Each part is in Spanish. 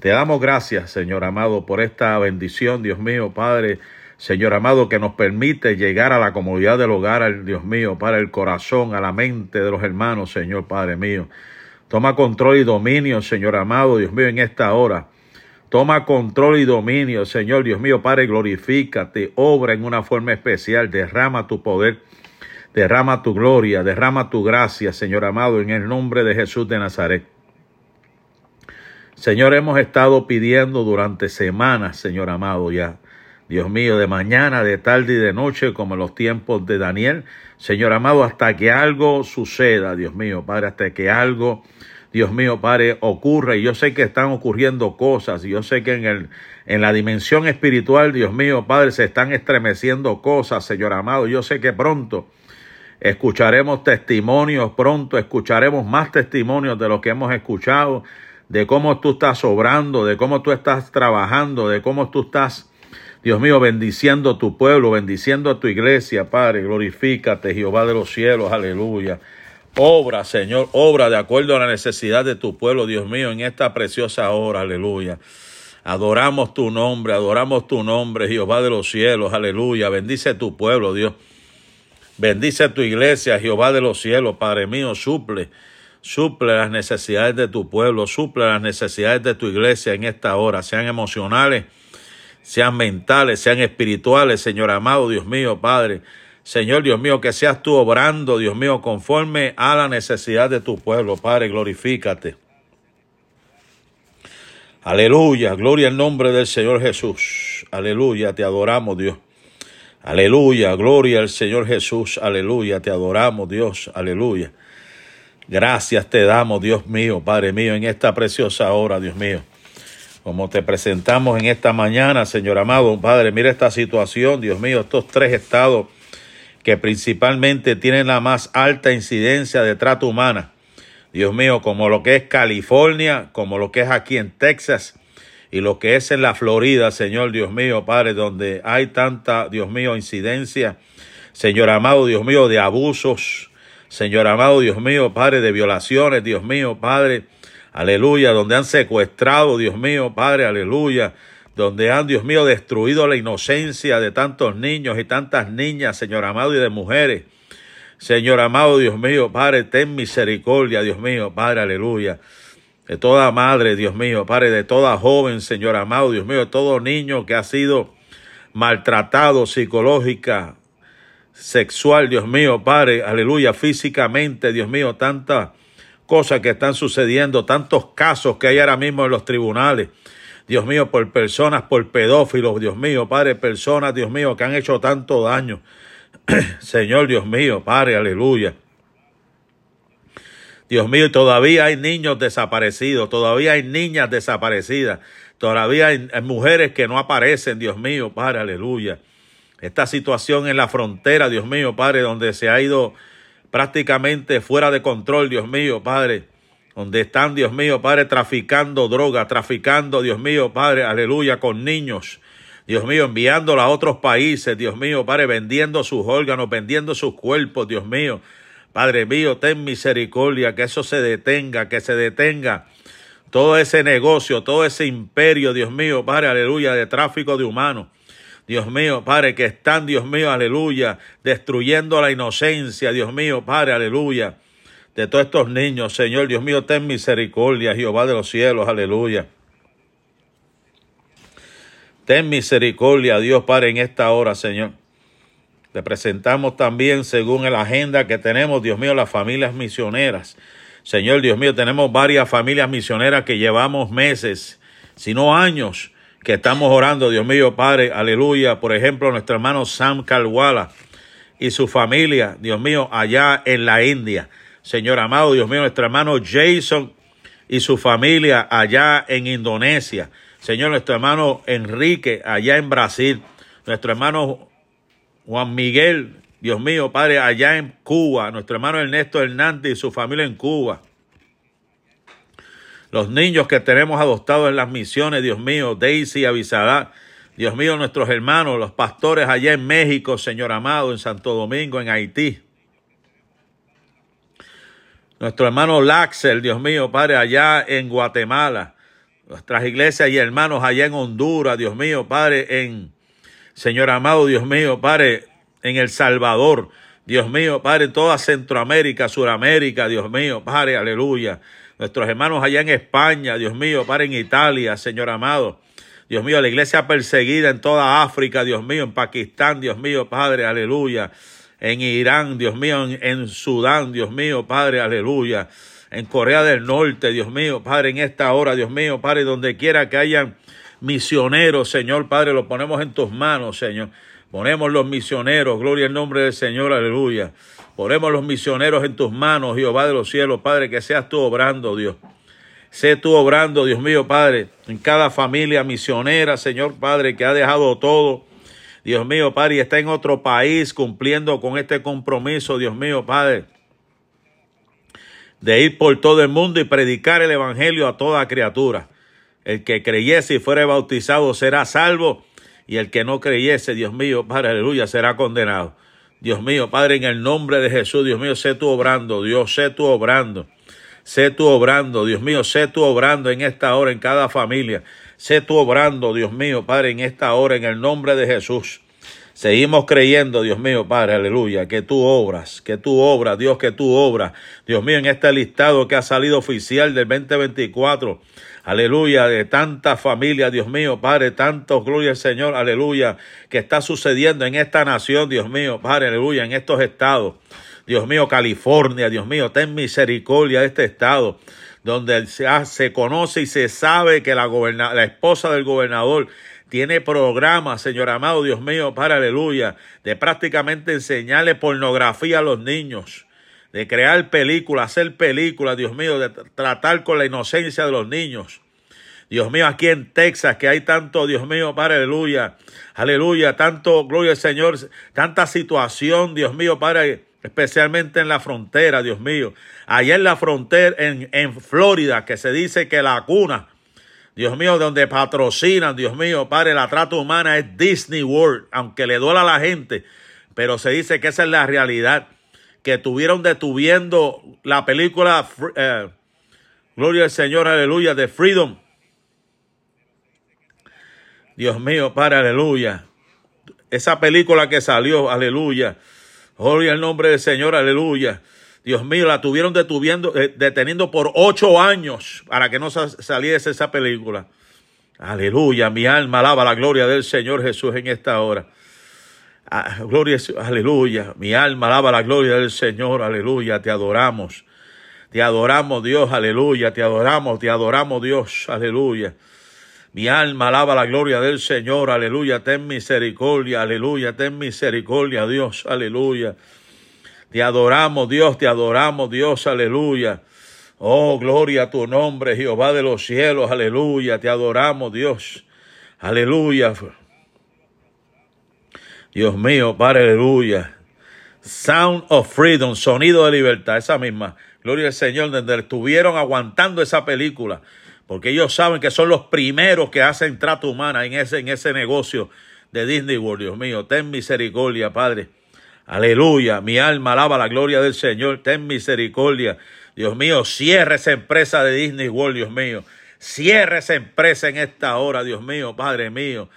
Te damos gracias, Señor amado, por esta bendición, Dios mío, Padre. Señor amado, que nos permite llegar a la comodidad del hogar, Dios mío, para el corazón, a la mente de los hermanos, Señor Padre mío. Toma control y dominio, Señor amado, Dios mío, en esta hora. Toma control y dominio, Señor Dios mío, Padre, glorifícate, obra en una forma especial, derrama tu poder, derrama tu gloria, derrama tu gracia, Señor amado, en el nombre de Jesús de Nazaret. Señor, hemos estado pidiendo durante semanas, Señor amado, ya. Dios mío, de mañana, de tarde y de noche, como en los tiempos de Daniel. Señor amado, hasta que algo suceda, Dios mío, Padre, hasta que algo, Dios mío, Padre, ocurra. Y yo sé que están ocurriendo cosas. Y yo sé que en, el, en la dimensión espiritual, Dios mío, Padre, se están estremeciendo cosas, Señor amado. Yo sé que pronto escucharemos testimonios, pronto escucharemos más testimonios de lo que hemos escuchado de cómo tú estás obrando, de cómo tú estás trabajando, de cómo tú estás, Dios mío, bendiciendo tu pueblo, bendiciendo a tu iglesia, Padre. Glorifícate, Jehová de los cielos, aleluya. Obra, Señor, obra de acuerdo a la necesidad de tu pueblo, Dios mío, en esta preciosa hora, aleluya. Adoramos tu nombre, adoramos tu nombre, Jehová de los cielos, aleluya. Bendice tu pueblo, Dios. Bendice tu iglesia, Jehová de los cielos, Padre mío, suple Suple las necesidades de tu pueblo, suple las necesidades de tu iglesia en esta hora, sean emocionales, sean mentales, sean espirituales, Señor amado, Dios mío, Padre. Señor Dios mío, que seas tú obrando, Dios mío, conforme a la necesidad de tu pueblo, Padre, glorifícate. Aleluya, gloria al nombre del Señor Jesús. Aleluya, te adoramos, Dios. Aleluya, gloria al Señor Jesús. Aleluya, te adoramos, Dios. Aleluya. Gracias te damos, Dios mío, Padre mío, en esta preciosa hora, Dios mío. Como te presentamos en esta mañana, Señor amado, Padre, mira esta situación, Dios mío, estos tres estados que principalmente tienen la más alta incidencia de trata humana. Dios mío, como lo que es California, como lo que es aquí en Texas y lo que es en la Florida, Señor Dios mío, Padre, donde hay tanta, Dios mío, incidencia, Señor amado, Dios mío, de abusos, Señor amado, Dios mío, Padre, de violaciones, Dios mío, Padre, aleluya, donde han secuestrado, Dios mío, Padre, aleluya, donde han, Dios mío, destruido la inocencia de tantos niños y tantas niñas, Señor amado, y de mujeres. Señor amado, Dios mío, Padre, ten misericordia, Dios mío, Padre, aleluya. De toda madre, Dios mío, Padre, de toda joven, Señor amado, Dios mío, de todo niño que ha sido maltratado psicológica, sexual, Dios mío, Padre, aleluya, físicamente, Dios mío, tantas cosas que están sucediendo, tantos casos que hay ahora mismo en los tribunales, Dios mío, por personas, por pedófilos, Dios mío, Padre, personas, Dios mío, que han hecho tanto daño. Señor, Dios mío, Padre, aleluya. Dios mío, todavía hay niños desaparecidos, todavía hay niñas desaparecidas, todavía hay mujeres que no aparecen, Dios mío, Padre, aleluya esta situación en la frontera, Dios mío, Padre, donde se ha ido prácticamente fuera de control, Dios mío, Padre, donde están, Dios mío, Padre, traficando droga, traficando, Dios mío, Padre, aleluya, con niños, Dios mío, enviándolos a otros países, Dios mío, Padre, vendiendo sus órganos, vendiendo sus cuerpos, Dios mío, Padre mío, ten misericordia, que eso se detenga, que se detenga todo ese negocio, todo ese imperio, Dios mío, Padre, aleluya, de tráfico de humanos. Dios mío, Padre, que están, Dios mío, aleluya, destruyendo la inocencia, Dios mío, Padre, aleluya, de todos estos niños, Señor, Dios mío, ten misericordia, Jehová de los cielos, aleluya. Ten misericordia, Dios, Padre, en esta hora, Señor. Te presentamos también, según la agenda que tenemos, Dios mío, las familias misioneras. Señor, Dios mío, tenemos varias familias misioneras que llevamos meses, si no años, que estamos orando, Dios mío, Padre, aleluya. Por ejemplo, nuestro hermano Sam Kalwala y su familia, Dios mío, allá en la India. Señor amado, Dios mío, nuestro hermano Jason y su familia allá en Indonesia. Señor, nuestro hermano Enrique allá en Brasil. Nuestro hermano Juan Miguel, Dios mío, Padre, allá en Cuba. Nuestro hermano Ernesto Hernández y su familia en Cuba los niños que tenemos adoptados en las misiones, Dios mío, Daisy Avisada, Dios mío, nuestros hermanos, los pastores allá en México, Señor amado, en Santo Domingo, en Haití. Nuestro hermano Laxel, Dios mío, Padre, allá en Guatemala. nuestras iglesias y hermanos allá en Honduras, Dios mío, Padre, en Señor amado, Dios mío, Padre, en El Salvador, Dios mío, Padre, toda Centroamérica, Suramérica, Dios mío, Padre, aleluya. Nuestros hermanos allá en España, Dios mío, Padre, en Italia, Señor amado. Dios mío, la iglesia perseguida en toda África, Dios mío, en Pakistán, Dios mío, Padre, aleluya. En Irán, Dios mío, en, en Sudán, Dios mío, Padre, aleluya en Corea del Norte, Dios mío, Padre, en esta hora, Dios mío, Padre, donde quiera que hayan misioneros, Señor, Padre, lo ponemos en tus manos, Señor. Ponemos los misioneros, gloria al nombre del Señor, aleluya. Ponemos los misioneros en tus manos, Jehová de los cielos, Padre, que seas tú obrando, Dios. Sé tú obrando, Dios mío, Padre, en cada familia misionera, Señor, Padre, que ha dejado todo. Dios mío, Padre, y está en otro país cumpliendo con este compromiso, Dios mío, Padre de ir por todo el mundo y predicar el Evangelio a toda criatura. El que creyese y fuere bautizado será salvo, y el que no creyese, Dios mío, Padre, aleluya, será condenado. Dios mío, Padre, en el nombre de Jesús, Dios mío, sé tú obrando, Dios, sé tú obrando, sé tú obrando, Dios mío, sé tú obrando en esta hora en cada familia, sé tú obrando, Dios mío, Padre, en esta hora, en el nombre de Jesús. Seguimos creyendo, Dios mío, Padre, aleluya, que tú obras, que tú obras, Dios, que tú obras. Dios mío, en este listado que ha salido oficial del 2024, aleluya, de tantas familias, Dios mío, Padre, tantos, gloria al Señor, aleluya, que está sucediendo en esta nación, Dios mío, Padre, aleluya, en estos estados. Dios mío, California, Dios mío, ten misericordia de este estado donde se, conoce y se sabe que la, la esposa del gobernador tiene programas, Señor amado, Dios mío, para aleluya, de prácticamente enseñarle pornografía a los niños, de crear películas, hacer películas, Dios mío, de tratar con la inocencia de los niños. Dios mío, aquí en Texas, que hay tanto, Dios mío, para aleluya, aleluya, tanto, gloria al Señor, tanta situación, Dios mío, para especialmente en la frontera, Dios mío. Allá en la frontera, en, en Florida, que se dice que la cuna Dios mío, donde patrocinan, Dios mío, Padre, la trata humana es Disney World, aunque le duela a la gente, pero se dice que esa es la realidad, que tuvieron detuviendo la película eh, Gloria al Señor, aleluya, de Freedom. Dios mío, Padre, aleluya. Esa película que salió, aleluya. Gloria al nombre del Señor, aleluya Dios mío, la tuvieron detuviendo, eh, deteniendo por ocho años para que no saliese esa película. Aleluya, mi alma alaba la gloria del Señor Jesús en esta hora. Ah, gloria, aleluya, mi alma alaba la gloria del Señor, aleluya, te adoramos. Te adoramos Dios, aleluya, te adoramos, te adoramos Dios, aleluya. Mi alma alaba la gloria del Señor, aleluya, ten misericordia, aleluya, ten misericordia Dios, aleluya. Te adoramos, Dios, te adoramos, Dios, aleluya. Oh, gloria a tu nombre, Jehová de los cielos, aleluya. Te adoramos, Dios. Aleluya. Dios mío, Padre, aleluya. Sound of Freedom, sonido de libertad, esa misma. Gloria al Señor, donde estuvieron aguantando esa película, porque ellos saben que son los primeros que hacen trato humana en ese, en ese negocio de Disney World, Dios mío. Ten misericordia, Padre. Aleluya, mi alma alaba la gloria del Señor, ten misericordia. Dios mío, cierre esa empresa de Disney World, Dios mío. Cierre esa empresa en esta hora, Dios mío, Padre mío.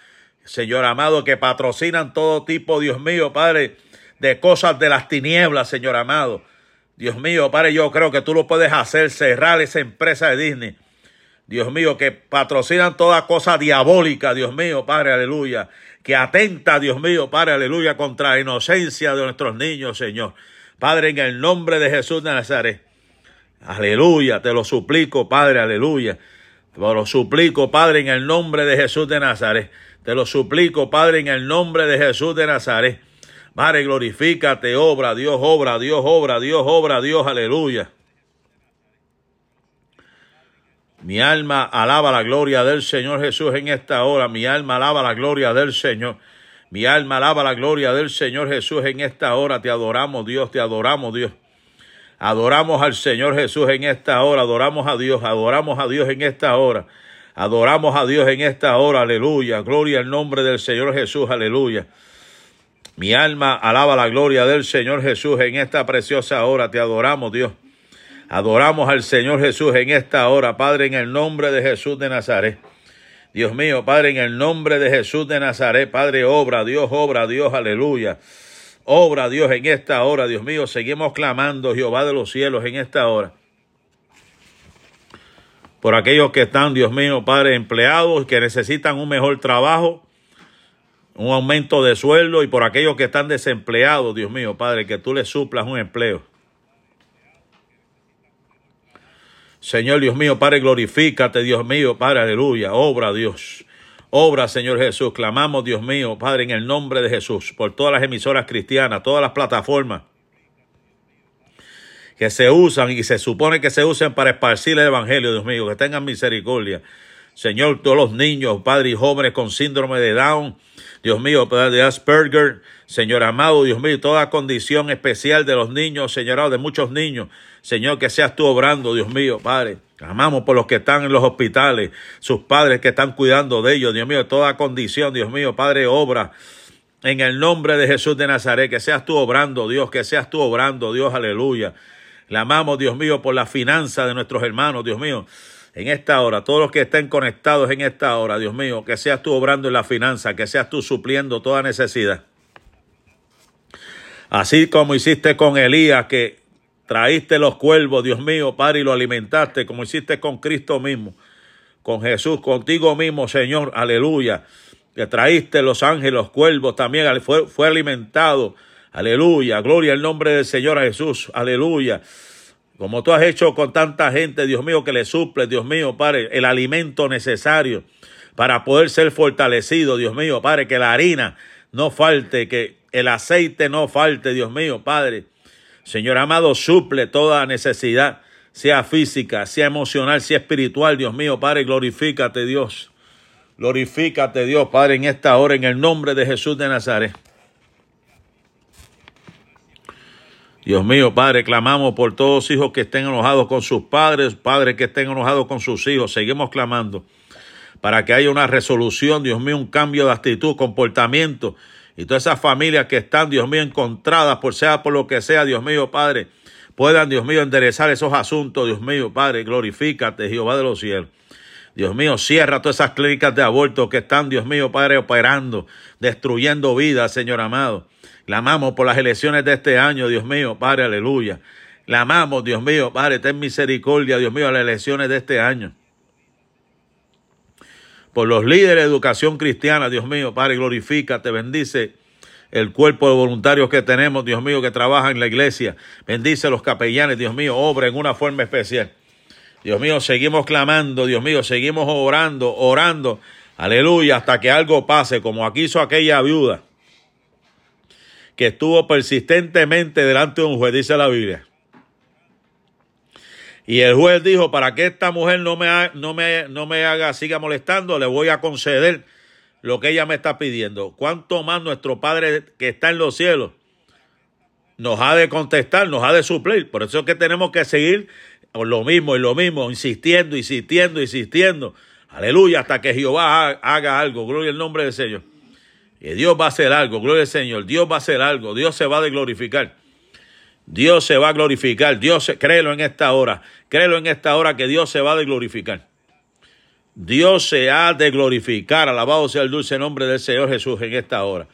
Señor amado, que patrocinan todo tipo, Dios mío, Padre, de cosas de las tinieblas, Señor amado. Dios mío, Padre, yo creo que tú lo puedes hacer, cerrar esa empresa de Disney. Dios mío, que patrocinan toda cosa diabólica, Dios mío, Padre, aleluya que atenta, Dios mío, Padre, aleluya, contra la inocencia de nuestros niños, Señor. Padre, en el nombre de Jesús de Nazaret. Aleluya, te lo suplico, Padre, aleluya. Te lo suplico, Padre, en el nombre de Jesús de Nazaret. Te lo suplico, Padre, en el nombre de Jesús de Nazaret. Padre, glorifícate, obra, Dios, obra, Dios, obra, Dios, obra, Dios, aleluya. Mi alma alaba la gloria del Señor Jesús en esta hora. Mi alma alaba la gloria del Señor. Mi alma alaba la gloria del Señor Jesús en esta hora. Te adoramos Dios, te adoramos Dios. Adoramos al Señor Jesús en esta hora. Adoramos a Dios, adoramos a Dios en esta hora. Adoramos a Dios en esta hora. Aleluya. Gloria al nombre del Señor Jesús. Aleluya. Mi alma alaba la gloria del Señor Jesús en esta preciosa hora. Te adoramos Dios. Adoramos al Señor Jesús en esta hora, Padre, en el nombre de Jesús de Nazaret. Dios mío, Padre, en el nombre de Jesús de Nazaret, Padre, obra, Dios, obra, Dios, aleluya. Obra, Dios, en esta hora, Dios mío, seguimos clamando, Jehová de los cielos, en esta hora. Por aquellos que están, Dios mío, Padre, empleados, que necesitan un mejor trabajo, un aumento de sueldo, y por aquellos que están desempleados, Dios mío, Padre, que tú les suplas un empleo. Señor Dios mío, Padre, glorifícate, Dios mío, Padre, aleluya. Obra, Dios. Obra, Señor Jesús. Clamamos, Dios mío, Padre, en el nombre de Jesús, por todas las emisoras cristianas, todas las plataformas que se usan y se supone que se usen para esparcir el Evangelio, Dios mío, que tengan misericordia. Señor, todos los niños, padres y jóvenes con síndrome de Down, Dios mío, de Asperger, Señor amado, Dios mío, toda condición especial de los niños, Señor, de muchos niños, Señor, que seas tú obrando, Dios mío, Padre. Amamos por los que están en los hospitales, sus padres que están cuidando de ellos, Dios mío, toda condición, Dios mío, Padre, obra. En el nombre de Jesús de Nazaret, que seas tú obrando, Dios, que seas tú obrando, Dios, aleluya. Le amamos, Dios mío, por la finanza de nuestros hermanos, Dios mío. En esta hora, todos los que estén conectados en esta hora, Dios mío, que seas tú obrando en la finanza, que seas tú supliendo toda necesidad. Así como hiciste con Elías, que Traíste los cuervos, Dios mío, Padre, y lo alimentaste como hiciste con Cristo mismo, con Jesús, contigo mismo, Señor, aleluya. Que traíste los ángeles, los cuervos también, fue alimentado, aleluya. Gloria al nombre del Señor Jesús, aleluya. Como tú has hecho con tanta gente, Dios mío, que le suple, Dios mío, Padre, el alimento necesario para poder ser fortalecido, Dios mío, Padre, que la harina no falte, que el aceite no falte, Dios mío, Padre. Señor amado, suple toda necesidad, sea física, sea emocional, sea espiritual, Dios mío, Padre, glorifícate, Dios. Glorifícate, Dios, Padre, en esta hora, en el nombre de Jesús de Nazaret. Dios mío, Padre, clamamos por todos hijos que estén enojados con sus padres, padres que estén enojados con sus hijos. Seguimos clamando para que haya una resolución, Dios mío, un cambio de actitud, comportamiento y todas esas familias que están, Dios mío, encontradas, por sea por lo que sea, Dios mío, Padre, puedan, Dios mío, enderezar esos asuntos, Dios mío, Padre, glorifícate, Jehová de los cielos. Dios mío, cierra todas esas clínicas de aborto que están, Dios mío, Padre, operando, destruyendo vidas, Señor amado. Clamamos por las elecciones de este año, Dios mío, Padre, aleluya. Clamamos, Dios mío, Padre, ten misericordia, Dios mío, a las elecciones de este año por los líderes de educación cristiana, Dios mío, Padre, glorifícate, bendice el cuerpo de voluntarios que tenemos, Dios mío, que trabaja en la iglesia. Bendice a los capellanes, Dios mío, obra en una forma especial. Dios mío, seguimos clamando, Dios mío, seguimos orando, orando, aleluya, hasta que algo pase, como aquí hizo aquella viuda que estuvo persistentemente delante de un juez, dice la Biblia. Y el juez dijo, para que esta mujer no me, no me, no me haga, siga molestando, le voy a conceder lo que ella me está pidiendo. ¿Cuánto más nuestro Padre que está en los cielos nos ha de contestar, nos ha de suplir? Por eso es que tenemos que seguir lo mismo y lo mismo, insistiendo, insistiendo, insistiendo. Aleluya, hasta que Jehová haga algo. Gloria al nombre del Señor. Y Dios va a hacer algo, gloria al Señor. Dios va a hacer algo, Dios se va a glorificar. Dios se va a glorificar. Dios, créelo en esta hora. Créelo en esta hora que Dios se va a glorificar. Dios se ha de glorificar. Alabado sea el dulce nombre del Señor Jesús en esta hora.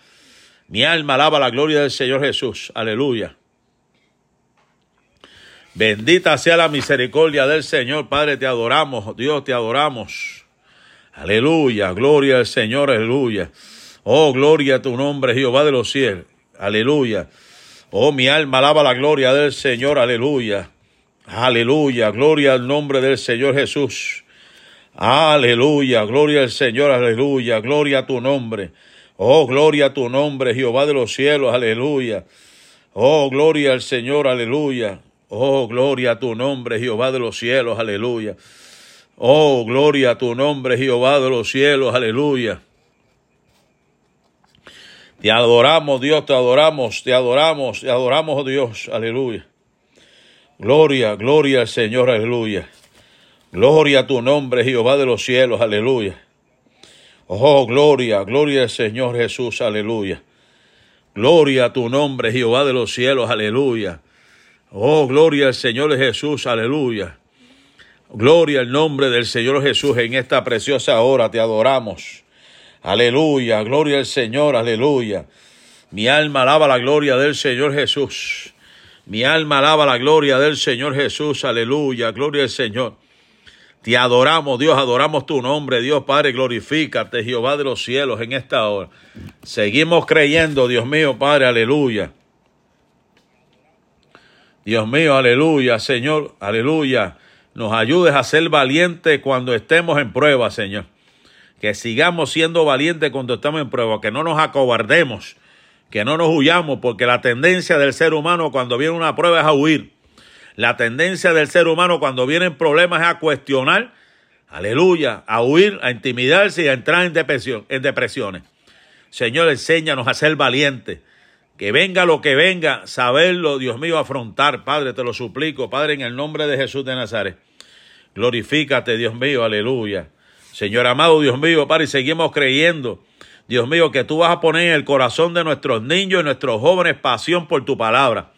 Mi alma alaba la gloria del Señor Jesús. Aleluya. Bendita sea la misericordia del Señor. Padre, te adoramos. Dios, te adoramos. Aleluya. Gloria al Señor. Aleluya. Oh, gloria a tu nombre, Jehová de los cielos. Aleluya. Oh, mi alma alaba la gloria del Señor, aleluya. Aleluya, gloria al nombre del Señor Jesús. Aleluya, gloria al Señor, aleluya, gloria a tu nombre. Oh, gloria a tu nombre, Jehová de los cielos, aleluya. Oh, gloria al Señor, aleluya. Oh, gloria a tu nombre, Jehová de los cielos, aleluya. Oh, gloria a tu nombre, Jehová de los cielos, aleluya. Te adoramos, Dios, te adoramos, te adoramos, te adoramos, oh Dios. Aleluya. Gloria, gloria al Señor, aleluya. Gloria a tu nombre, Jehová de los cielos, aleluya. Oh, gloria, gloria al Señor Jesús, aleluya. Gloria a tu nombre, Jehová de los cielos, aleluya. Oh, gloria al Señor Jesús, aleluya. Gloria al nombre del Señor Jesús en esta preciosa hora, te adoramos. Aleluya, gloria al Señor, aleluya. Mi alma alaba la gloria del Señor Jesús. Mi alma alaba la gloria del Señor Jesús, aleluya, gloria al Señor. Te adoramos, Dios, adoramos tu nombre, Dios Padre, glorifícate, Jehová de los cielos, en esta hora. Seguimos creyendo, Dios mío, Padre, aleluya. Dios mío, aleluya, Señor, aleluya. Nos ayudes a ser valientes cuando estemos en prueba, Señor. Que sigamos siendo valientes cuando estamos en prueba, que no nos acobardemos, que no nos huyamos, porque la tendencia del ser humano cuando viene una prueba es a huir. La tendencia del ser humano cuando vienen problemas es a cuestionar, aleluya, a huir, a intimidarse y a entrar en, depresión, en depresiones. Señor, enséñanos a ser valientes. Que venga lo que venga, saberlo, Dios mío, afrontar. Padre, te lo suplico, Padre, en el nombre de Jesús de Nazaret. Glorifícate, Dios mío, aleluya. Señor amado, Dios mío, Padre, seguimos creyendo, Dios mío, que tú vas a poner en el corazón de nuestros niños y nuestros jóvenes pasión por tu palabra.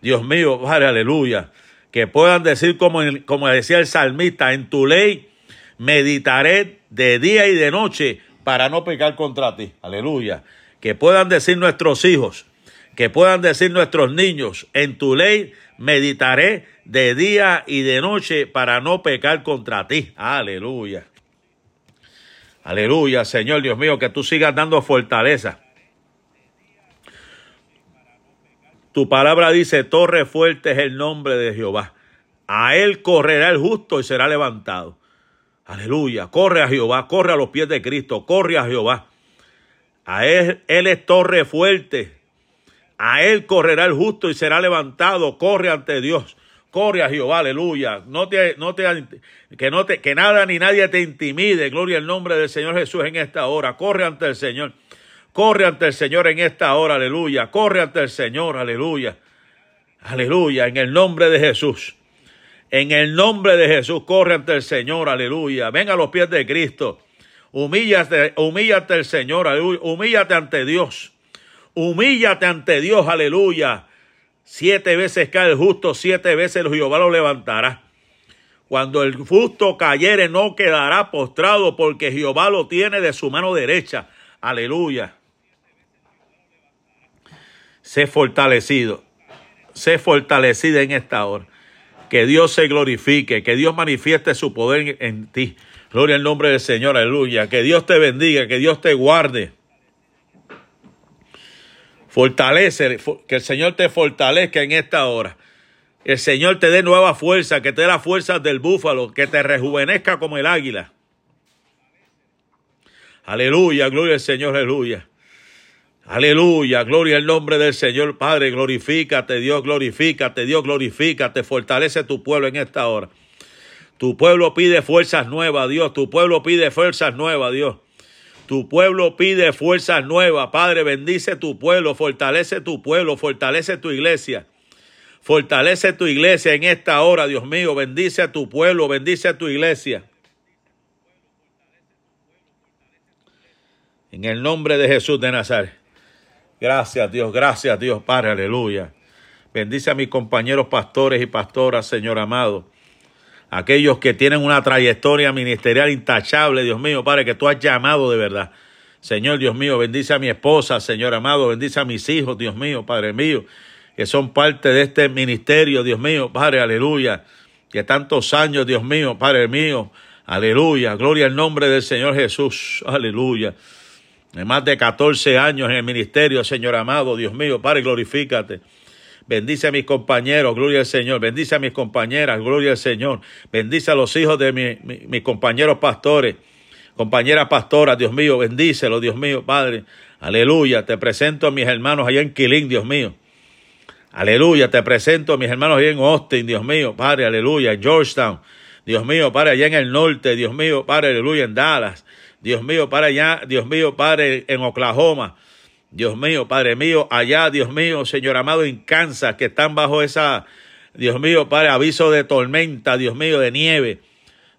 Dios mío, Padre, aleluya. Que puedan decir como, como decía el salmista, en tu ley meditaré de día y de noche para no pecar contra ti. Aleluya. Que puedan decir nuestros hijos, que puedan decir nuestros niños, en tu ley meditaré de día y de noche para no pecar contra ti. Aleluya. Aleluya, Señor Dios mío, que tú sigas dando fortaleza. Tu palabra dice, torre fuerte es el nombre de Jehová. A él correrá el justo y será levantado. Aleluya, corre a Jehová, corre a los pies de Cristo, corre a Jehová. A él, él es torre fuerte. A él correrá el justo y será levantado, corre ante Dios. Corre a Jehová, aleluya. No te, no te, que, no te, que nada ni nadie te intimide. Gloria al nombre del Señor Jesús en esta hora. Corre ante el Señor. Corre ante el Señor en esta hora, aleluya. Corre ante el Señor, aleluya. Aleluya, en el nombre de Jesús. En el nombre de Jesús, corre ante el Señor, aleluya. Venga a los pies de Cristo. Humíllate, humíllate el Señor, aleluya. Humíllate ante Dios. Humíllate ante Dios, aleluya. Siete veces cae el justo, siete veces el Jehová lo levantará. Cuando el justo cayere, no quedará postrado, porque Jehová lo tiene de su mano derecha. Aleluya. Sé fortalecido. Sé fortalecida en esta hora. Que Dios se glorifique, que Dios manifieste su poder en ti. Gloria al nombre del Señor, aleluya. Que Dios te bendiga, que Dios te guarde. Fortalece, que el Señor te fortalezca en esta hora. El Señor te dé nueva fuerza, que te dé las fuerzas del búfalo, que te rejuvenezca como el águila. Aleluya, gloria al Señor, aleluya. Aleluya, gloria al nombre del Señor Padre, glorifícate Dios, glorifícate Dios, glorifícate, fortalece tu pueblo en esta hora. Tu pueblo pide fuerzas nuevas, Dios, tu pueblo pide fuerzas nuevas, Dios. Tu pueblo pide fuerzas nuevas, Padre, bendice tu pueblo, fortalece tu pueblo, fortalece tu iglesia. Fortalece tu iglesia en esta hora, Dios mío, bendice a tu pueblo, bendice a tu iglesia. En el nombre de Jesús de Nazaret. Gracias Dios, gracias Dios, Padre, aleluya. Bendice a mis compañeros pastores y pastoras, Señor amado. Aquellos que tienen una trayectoria ministerial intachable, Dios mío, Padre, que tú has llamado de verdad. Señor Dios mío, bendice a mi esposa, Señor amado, bendice a mis hijos, Dios mío, Padre mío, que son parte de este ministerio, Dios mío, Padre, aleluya. Que tantos años, Dios mío, Padre mío, aleluya. Gloria al nombre del Señor Jesús, aleluya de más de 14 años en el ministerio, Señor amado, Dios mío, Padre, glorifícate. Bendice a mis compañeros, gloria al Señor. Bendice a mis compañeras, gloria al Señor. Bendice a los hijos de mis compañeros pastores, compañeras pastoras, Dios mío, bendícelo, Dios mío, Padre. Aleluya. Te presento a mis hermanos allá en Quilín, Dios mío. Aleluya. Te presento a mis hermanos allá en Austin, Dios mío, Padre, aleluya. Georgetown, Dios mío, Padre, allá en el norte, Dios mío, Padre, aleluya, en Dallas. Dios mío, Padre, allá, Dios mío, Padre, en Oklahoma. Dios mío, Padre mío, allá, Dios mío, Señor amado, en Kansas, que están bajo esa, Dios mío, Padre, aviso de tormenta, Dios mío, de nieve.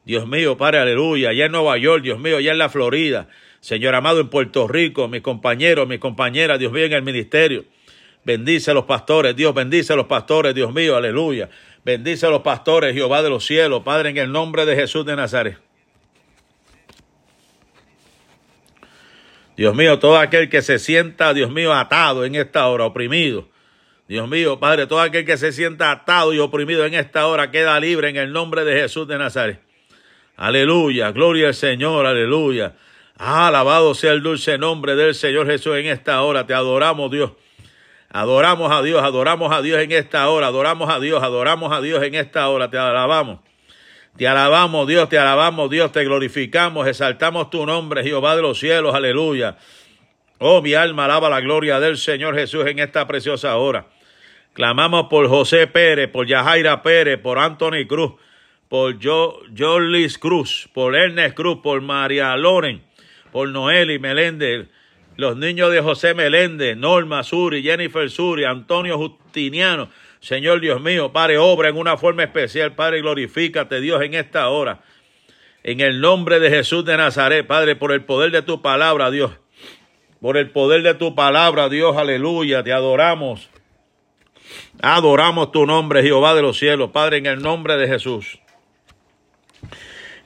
Dios mío, Padre, aleluya, allá en Nueva York, Dios mío, allá en la Florida. Señor amado, en Puerto Rico, mis compañeros, mis compañeras, Dios mío, en el ministerio. Bendice a los pastores, Dios bendice a los pastores, Dios mío, aleluya. Bendice a los pastores, Jehová de los cielos, Padre, en el nombre de Jesús de Nazaret. Dios mío, todo aquel que se sienta, Dios mío, atado en esta hora, oprimido. Dios mío, Padre, todo aquel que se sienta atado y oprimido en esta hora queda libre en el nombre de Jesús de Nazaret. Aleluya, gloria al Señor, aleluya. alabado sea el dulce nombre del Señor Jesús en esta hora. Te adoramos, Dios. Adoramos a Dios, adoramos a Dios en esta hora, adoramos a Dios, adoramos a Dios en esta hora. Te alabamos. Te alabamos, Dios, te alabamos, Dios, te glorificamos, exaltamos tu nombre, Jehová de los cielos, aleluya. Oh, mi alma alaba la gloria del Señor Jesús en esta preciosa hora. Clamamos por José Pérez, por Yajaira Pérez, por Anthony Cruz, por jo, Jolis Cruz, por Ernest Cruz, por María Loren, por Noeli Meléndez, los niños de José Meléndez, Norma Suri, Jennifer Suri, Antonio Justiniano, Señor Dios mío, Padre, obra en una forma especial, Padre, glorifícate, Dios, en esta hora. En el nombre de Jesús de Nazaret, Padre, por el poder de tu palabra, Dios. Por el poder de tu palabra, Dios, aleluya, te adoramos. Adoramos tu nombre, Jehová de los cielos, Padre, en el nombre de Jesús.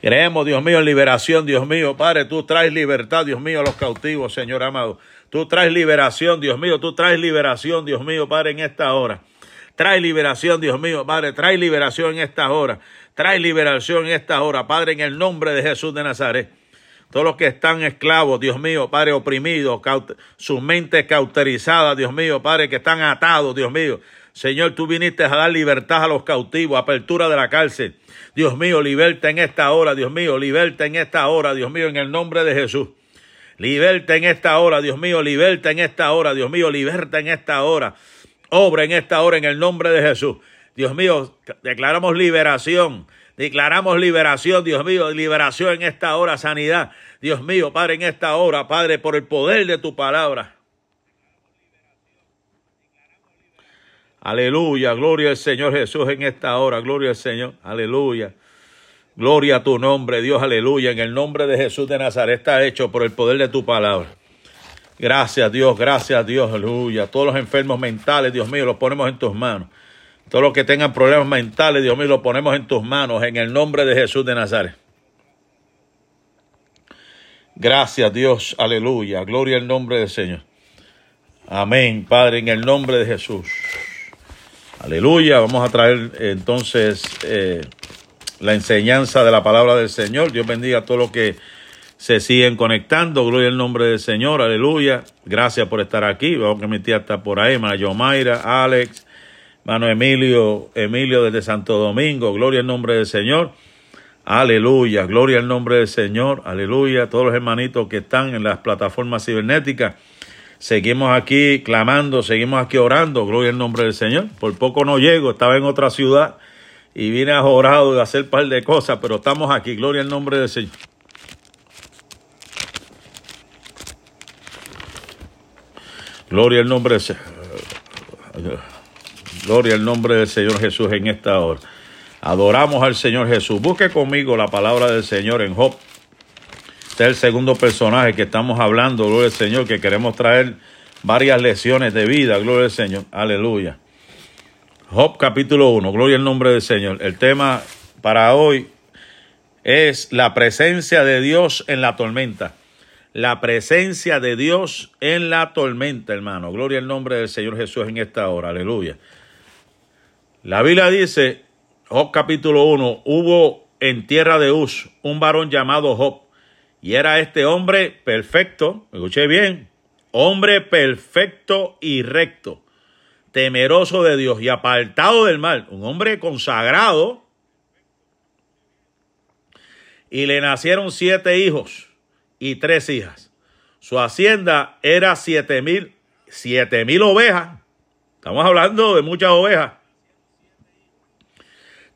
Creemos, Dios mío, en liberación, Dios mío. Padre, tú traes libertad, Dios mío, a los cautivos, Señor amado. Tú traes liberación, Dios mío. Tú traes liberación, Dios mío, Padre, en esta hora. Trae liberación, Dios mío, Padre. Trae liberación en esta hora. Trae liberación en esta hora, Padre, en el nombre de Jesús de Nazaret. Todos los que están esclavos, Dios mío, Padre, oprimidos, sus mentes cauterizadas, Dios mío, Padre, que están atados, Dios mío. Señor, tú viniste a dar libertad a los cautivos, apertura de la cárcel. Dios mío, liberta en esta hora, Dios mío, liberta en esta hora, Dios mío, en el nombre de Jesús. Liberta en esta hora, Dios mío, liberta en esta hora, Dios mío, liberta en esta hora obra en esta hora en el nombre de Jesús. Dios mío, declaramos liberación. Declaramos liberación, Dios mío, liberación en esta hora, sanidad. Dios mío, Padre, en esta hora, Padre, por el poder de tu palabra. Aleluya, gloria al Señor Jesús en esta hora, gloria al Señor, aleluya. Gloria a tu nombre, Dios, aleluya. En el nombre de Jesús de Nazaret está hecho por el poder de tu palabra. Gracias Dios, gracias Dios, aleluya. Todos los enfermos mentales, Dios mío, los ponemos en tus manos. Todos los que tengan problemas mentales, Dios mío, los ponemos en tus manos en el nombre de Jesús de Nazaret. Gracias Dios, aleluya. Gloria al nombre del Señor. Amén, Padre, en el nombre de Jesús. Aleluya. Vamos a traer entonces eh, la enseñanza de la palabra del Señor. Dios bendiga a todos los que se siguen conectando. Gloria al nombre del Señor, aleluya. Gracias por estar aquí. Vamos que mi tía está por ahí, hermana Yomaira, Alex, hermano Emilio, Emilio desde Santo Domingo. Gloria al nombre del Señor. Aleluya, gloria al nombre del Señor, aleluya. Todos los hermanitos que están en las plataformas cibernéticas, seguimos aquí clamando, seguimos aquí orando, gloria al nombre del Señor. Por poco no llego, estaba en otra ciudad y vine a y a hacer un par de cosas, pero estamos aquí, gloria al nombre del Señor. Gloria al nombre del Gloria al nombre del Señor Jesús en esta hora. Adoramos al Señor Jesús. Busque conmigo la palabra del Señor en Job. Este es el segundo personaje que estamos hablando, gloria al Señor, que queremos traer varias lecciones de vida, gloria al Señor. Aleluya. Job capítulo 1, gloria al nombre del Señor. El tema para hoy es la presencia de Dios en la tormenta la presencia de Dios en la tormenta, hermano. Gloria al nombre del Señor Jesús en esta hora. Aleluya. La Biblia dice, Job capítulo 1, hubo en tierra de Uz un varón llamado Job. Y era este hombre perfecto, me escuché bien, hombre perfecto y recto, temeroso de Dios y apartado del mal, un hombre consagrado. Y le nacieron siete hijos y tres hijas. Su hacienda era siete mil, siete mil ovejas. Estamos hablando de muchas ovejas.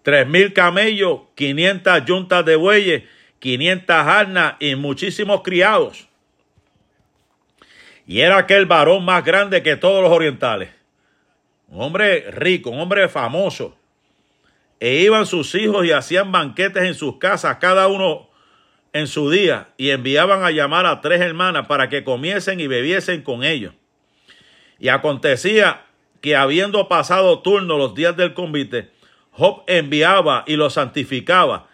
Tres mil camellos, quinientas yuntas de bueyes, quinientas arnas y muchísimos criados. Y era aquel varón más grande que todos los orientales. Un hombre rico, un hombre famoso. E iban sus hijos y hacían banquetes en sus casas, cada uno en su día y enviaban a llamar a tres hermanas para que comiesen y bebiesen con ellos. Y acontecía que habiendo pasado turno los días del convite, Job enviaba y lo santificaba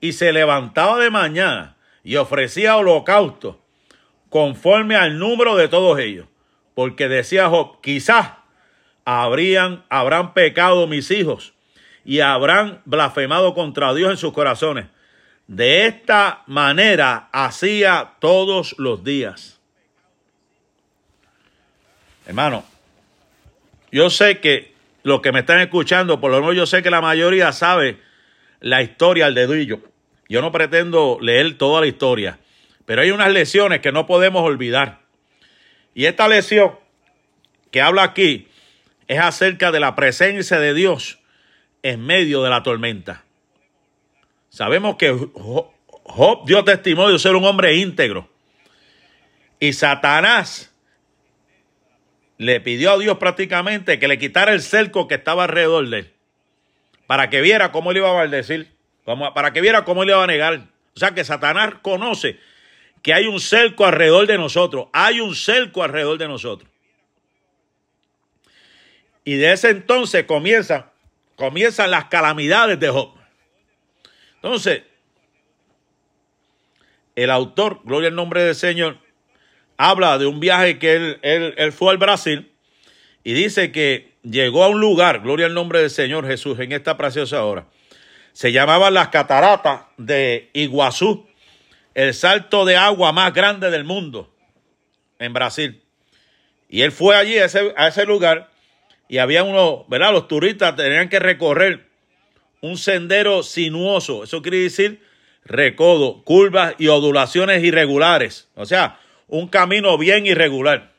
y se levantaba de mañana y ofrecía holocausto conforme al número de todos ellos. Porque decía Job, quizás habrían, habrán pecado mis hijos y habrán blasfemado contra Dios en sus corazones. De esta manera hacía todos los días. Hermano, yo sé que los que me están escuchando, por lo menos yo sé que la mayoría sabe la historia al dedillo. Yo no pretendo leer toda la historia, pero hay unas lecciones que no podemos olvidar. Y esta lección que habla aquí es acerca de la presencia de Dios en medio de la tormenta. Sabemos que Job dio testimonio de ser un hombre íntegro. Y Satanás le pidió a Dios prácticamente que le quitara el cerco que estaba alrededor de él. Para que viera cómo él iba a maldecir. Para que viera cómo él iba a negar. O sea que Satanás conoce que hay un cerco alrededor de nosotros. Hay un cerco alrededor de nosotros. Y de ese entonces comienzan, comienzan las calamidades de Job. Entonces, el autor, gloria al nombre del Señor, habla de un viaje que él, él, fue al Brasil y dice que llegó a un lugar, gloria al nombre del Señor Jesús, en esta preciosa hora. Se llamaban las cataratas de Iguazú, el salto de agua más grande del mundo en Brasil. Y él fue allí a ese, a ese lugar y había uno, ¿verdad? Los turistas tenían que recorrer un sendero sinuoso. Eso quiere decir recodo, curvas y ondulaciones irregulares. O sea, un camino bien irregular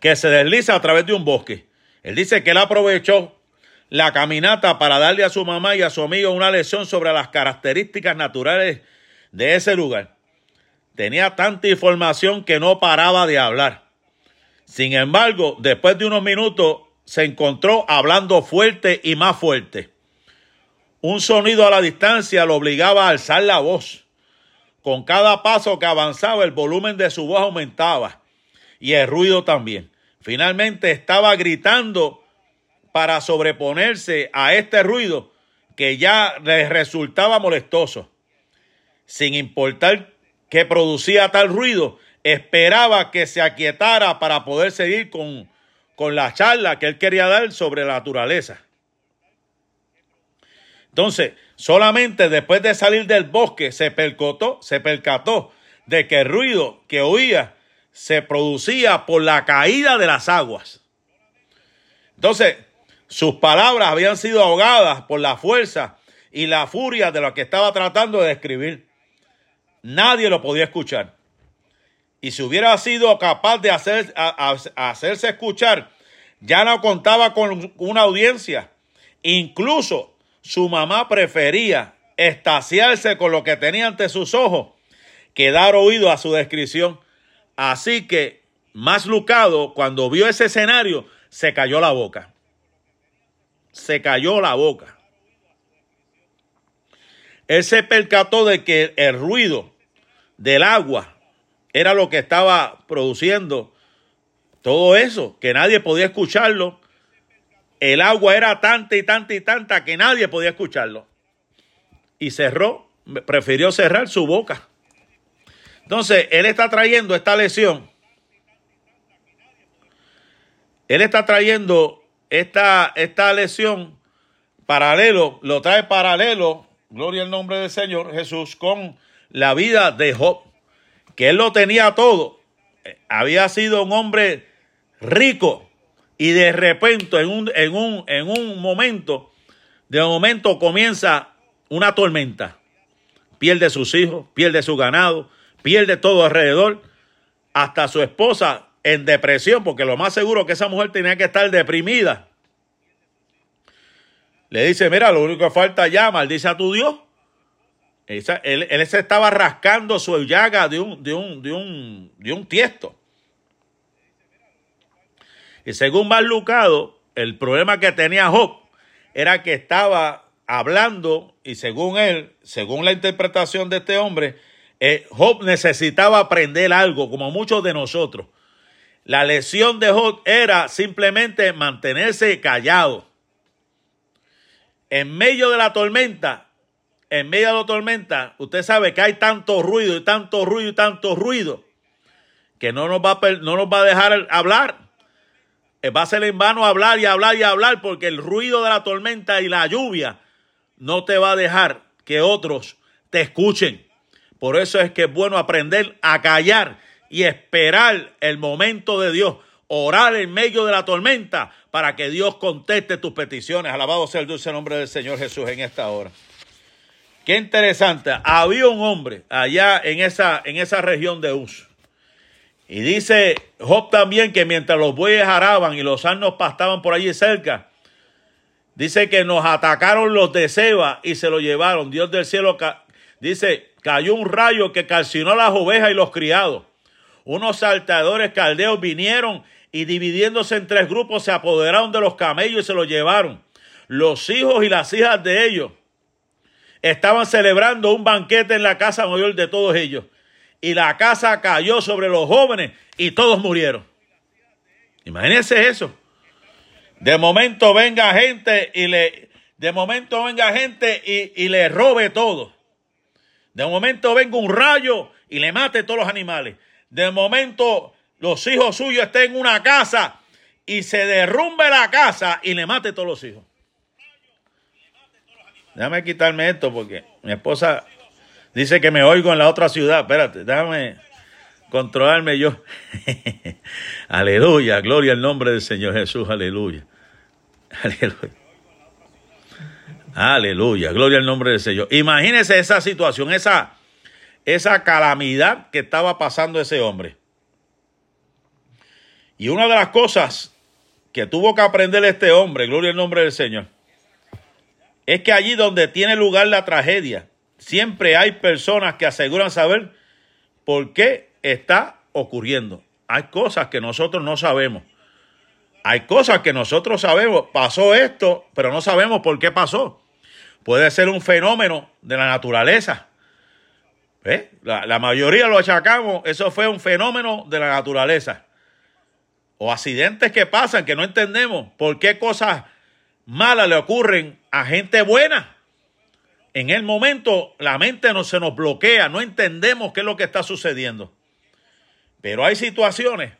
que se desliza a través de un bosque. Él dice que él aprovechó la caminata para darle a su mamá y a su amigo una lección sobre las características naturales de ese lugar. Tenía tanta información que no paraba de hablar. Sin embargo, después de unos minutos se encontró hablando fuerte y más fuerte. Un sonido a la distancia lo obligaba a alzar la voz. Con cada paso que avanzaba el volumen de su voz aumentaba y el ruido también. Finalmente estaba gritando para sobreponerse a este ruido que ya le resultaba molestoso. Sin importar que producía tal ruido, esperaba que se aquietara para poder seguir con, con la charla que él quería dar sobre la naturaleza. Entonces, solamente después de salir del bosque se percató, se percató de que el ruido que oía se producía por la caída de las aguas. Entonces, sus palabras habían sido ahogadas por la fuerza y la furia de lo que estaba tratando de describir. Nadie lo podía escuchar y si hubiera sido capaz de hacer, hacerse escuchar, ya no contaba con una audiencia. Incluso su mamá prefería estaciarse con lo que tenía ante sus ojos que dar oído a su descripción. Así que, más lucado, cuando vio ese escenario, se cayó la boca. Se cayó la boca. Él se percató de que el ruido del agua era lo que estaba produciendo todo eso, que nadie podía escucharlo. El agua era tanta y tanta y tanta que nadie podía escucharlo. Y cerró, prefirió cerrar su boca. Entonces, él está trayendo esta lesión. Él está trayendo esta, esta lesión paralelo, lo trae paralelo, gloria al nombre del Señor Jesús, con la vida de Job que él lo tenía todo, había sido un hombre rico y de repente en un, en un, en un momento, de momento comienza una tormenta. Pierde sus hijos, pierde su ganado, pierde todo alrededor, hasta su esposa en depresión, porque lo más seguro que esa mujer tenía que estar deprimida. Le dice, mira, lo único que falta ya, maldice a tu Dios él, se estaba rascando su llaga de un, de un, de un, de un tiesto. Y según Lucado, el problema que tenía Job era que estaba hablando, y según él, según la interpretación de este hombre, eh, Job necesitaba aprender algo, como muchos de nosotros. La lección de Job era simplemente mantenerse callado. En medio de la tormenta, en medio de la tormenta, usted sabe que hay tanto ruido y tanto ruido y tanto ruido que no nos va a, no nos va a dejar hablar. Eh, va a ser en vano hablar y hablar y hablar porque el ruido de la tormenta y la lluvia no te va a dejar que otros te escuchen. Por eso es que es bueno aprender a callar y esperar el momento de Dios. Orar en medio de la tormenta para que Dios conteste tus peticiones. Alabado sea el dulce nombre del Señor Jesús en esta hora. Qué interesante. Había un hombre allá en esa, en esa región de Uz. Y dice Job también que mientras los bueyes araban y los asnos pastaban por allí cerca, dice que nos atacaron los de Seba y se lo llevaron. Dios del cielo dice, cayó un rayo que calcinó las ovejas y los criados. Unos saltadores caldeos vinieron y dividiéndose en tres grupos se apoderaron de los camellos y se los llevaron. Los hijos y las hijas de ellos estaban celebrando un banquete en la casa mayor de todos ellos. Y la casa cayó sobre los jóvenes y todos murieron. Imagínense eso. De momento venga gente y le, de momento venga gente y, y le robe todo. De momento venga un rayo y le mate todos los animales. De momento los hijos suyos estén en una casa y se derrumbe la casa y le mate todos los hijos. Déjame quitarme esto porque mi esposa dice que me oigo en la otra ciudad. Espérate, déjame controlarme yo. aleluya, gloria al nombre del Señor Jesús, aleluya. Aleluya. Aleluya, gloria al nombre del Señor. Imagínese esa situación, esa, esa calamidad que estaba pasando ese hombre. Y una de las cosas que tuvo que aprender este hombre, gloria al nombre del Señor, es que allí donde tiene lugar la tragedia, siempre hay personas que aseguran saber por qué está ocurriendo. Hay cosas que nosotros no sabemos. Hay cosas que nosotros sabemos. Pasó esto, pero no sabemos por qué pasó. Puede ser un fenómeno de la naturaleza. La, la mayoría lo achacamos. Eso fue un fenómeno de la naturaleza. O accidentes que pasan que no entendemos por qué cosas malas le ocurren a gente buena. En el momento la mente no se nos bloquea, no entendemos qué es lo que está sucediendo. Pero hay situaciones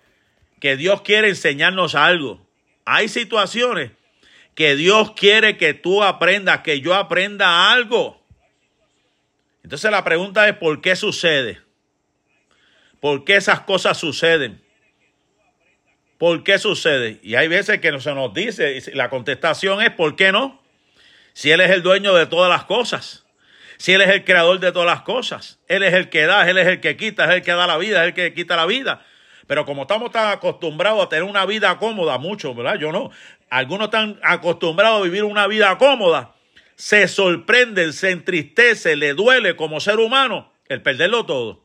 que Dios quiere enseñarnos algo. Hay situaciones que Dios quiere que tú aprendas, que yo aprenda algo. Entonces la pregunta es, ¿por qué sucede? ¿Por qué esas cosas suceden? ¿Por qué sucede? Y hay veces que no se nos dice, y la contestación es ¿por qué no? Si Él es el dueño de todas las cosas, si Él es el creador de todas las cosas, Él es el que da, Él es el que quita, es el que da la vida, es el que quita la vida. Pero como estamos tan acostumbrados a tener una vida cómoda, muchos, ¿verdad? Yo no. Algunos están acostumbrados a vivir una vida cómoda, se sorprenden, se entristece, le duele como ser humano el perderlo todo.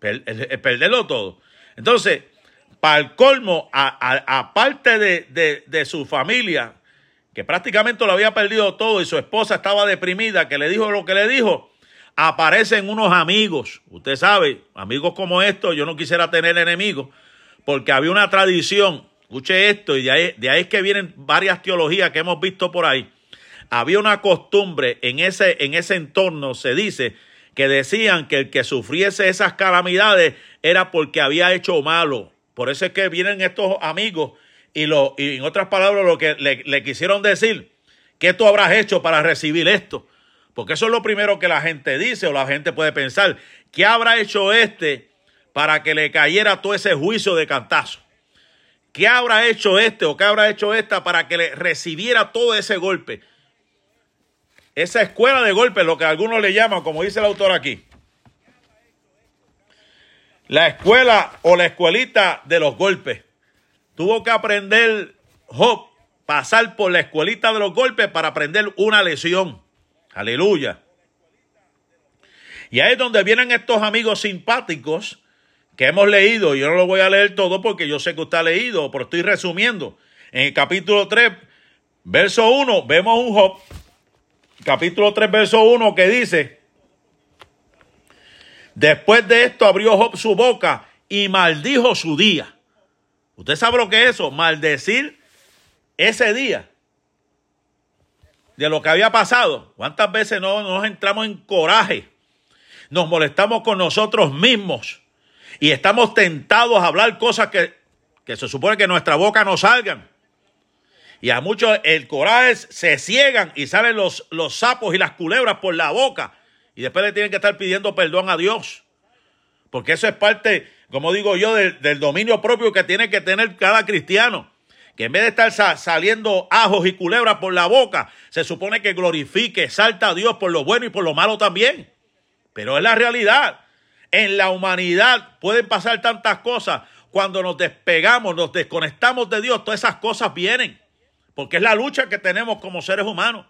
El, perderlo todo. Entonces, para el colmo, aparte de, de, su familia, que prácticamente lo había perdido todo y su esposa estaba deprimida, que le dijo lo que le dijo, aparecen unos amigos. Usted sabe, amigos como estos, yo no quisiera tener enemigos, porque había una tradición, escuche esto, y de ahí, de ahí es que vienen varias teologías que hemos visto por ahí. Había una costumbre en ese, en ese entorno, se dice, que decían que el que sufriese esas calamidades era porque había hecho malo, por eso es que vienen estos amigos y, lo, y en otras palabras lo que le, quisieron decir, ¿qué tú habrás hecho para recibir esto? Porque eso es lo primero que la gente dice o la gente puede pensar. ¿Qué habrá hecho este para que le cayera todo ese juicio de cantazo? ¿Qué habrá hecho este o qué habrá hecho esta para que le recibiera todo ese golpe? Esa escuela de golpes, lo que algunos le llaman, como dice el autor aquí la escuela o la escuelita de los golpes. Tuvo que aprender Job, pasar por la escuelita de los golpes para aprender una lesión. Aleluya. Y ahí es donde vienen estos amigos simpáticos que hemos leído. Yo no lo voy a leer todo porque yo sé que usted ha leído, pero estoy resumiendo. En el capítulo 3, verso 1, vemos un Job, capítulo 3, verso 1, que dice, Después de esto abrió Job su boca y maldijo su día. ¿Usted sabe lo que es eso? Maldecir ese día de lo que había pasado. ¿Cuántas veces no nos entramos en coraje? Nos molestamos con nosotros mismos y estamos tentados a hablar cosas que, que se supone que nuestra boca no salgan. Y a muchos el coraje se ciegan y salen los, los sapos y las culebras por la boca. Y después le tienen que estar pidiendo perdón a Dios. Porque eso es parte, como digo yo, del, dominio propio que tiene que tener cada cristiano. Que en vez de estar saliendo ajos y culebras por la boca, se supone que glorifique, salta a Dios por lo bueno y por lo malo también. Pero es la realidad. En la humanidad pueden pasar tantas cosas. Cuando nos despegamos, nos desconectamos de Dios, todas esas cosas vienen. Porque es la lucha que tenemos como seres humanos.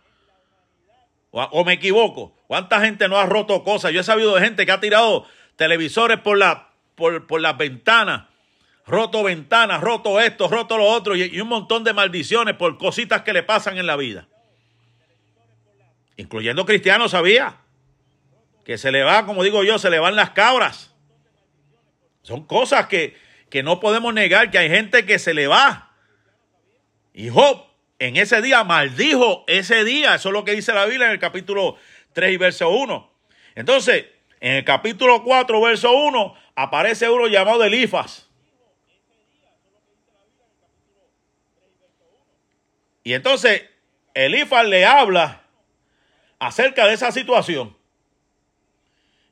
O, me equivoco. ¿Cuánta gente no ha roto cosas? Yo he sabido de gente que ha tirado televisores por, la, por, las ventanas, roto ventanas, roto esto, roto lo otro, y, y un montón de maldiciones por cositas que le pasan en la vida. Incluyendo cristianos, ¿sabía? Que se le va, como digo yo, se le van las cabras. Son cosas que, que no podemos negar que hay gente que se le va. Y Job en ese día maldijo ese día. Eso es lo que dice la Biblia en el capítulo 3 y verso 1. Entonces, en el capítulo 4, verso 1, aparece uno llamado Elifas. Y entonces Elifas le habla acerca de esa situación.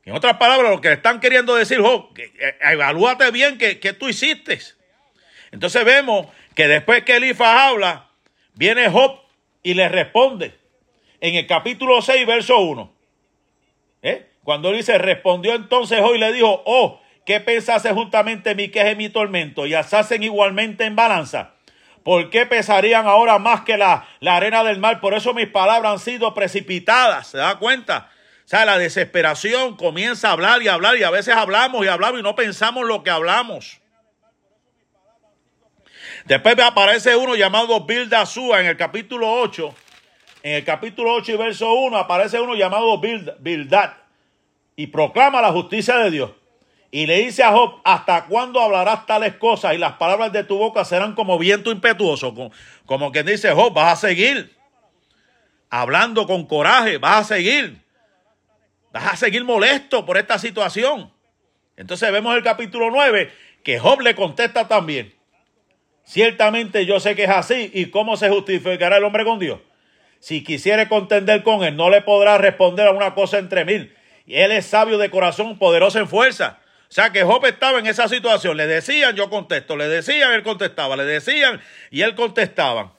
En otras palabras, lo que le están queriendo decir, jo, que, eh, evalúate bien que, tú hiciste. Entonces vemos que después que Elifas habla, Viene Job y le responde en el capítulo 6, verso 1. ¿Eh? Cuando dice, respondió entonces Job y le dijo, oh, ¿qué pensase juntamente mi queja y mi tormento? Y asacen igualmente en balanza. ¿Por qué pesarían ahora más que la, la arena del mar? Por eso mis palabras han sido precipitadas. ¿Se da cuenta? O sea, la desesperación comienza a hablar y hablar y a veces hablamos y hablamos y no pensamos lo que hablamos. Después aparece uno llamado Bildasúa en el capítulo 8. En el capítulo 8 y verso 1 aparece uno llamado Bildad y proclama la justicia de Dios. Y le dice a Job, ¿hasta cuándo hablarás tales cosas y las palabras de tu boca serán como viento impetuoso? Como, quien dice, Job, vas a seguir hablando con coraje, vas a seguir. Vas a seguir molesto por esta situación. Entonces vemos el capítulo 9 que Job le contesta también. Ciertamente yo sé que es así. ¿Y cómo se justificará el hombre con Dios? Si quisiere contender con él, no le podrá responder a una cosa entre mil. Y él es sabio de corazón, poderoso en fuerza. O sea que Job estaba en esa situación. Le decían, yo contesto. Le decían, él contestaba. Le decían y él contestaba.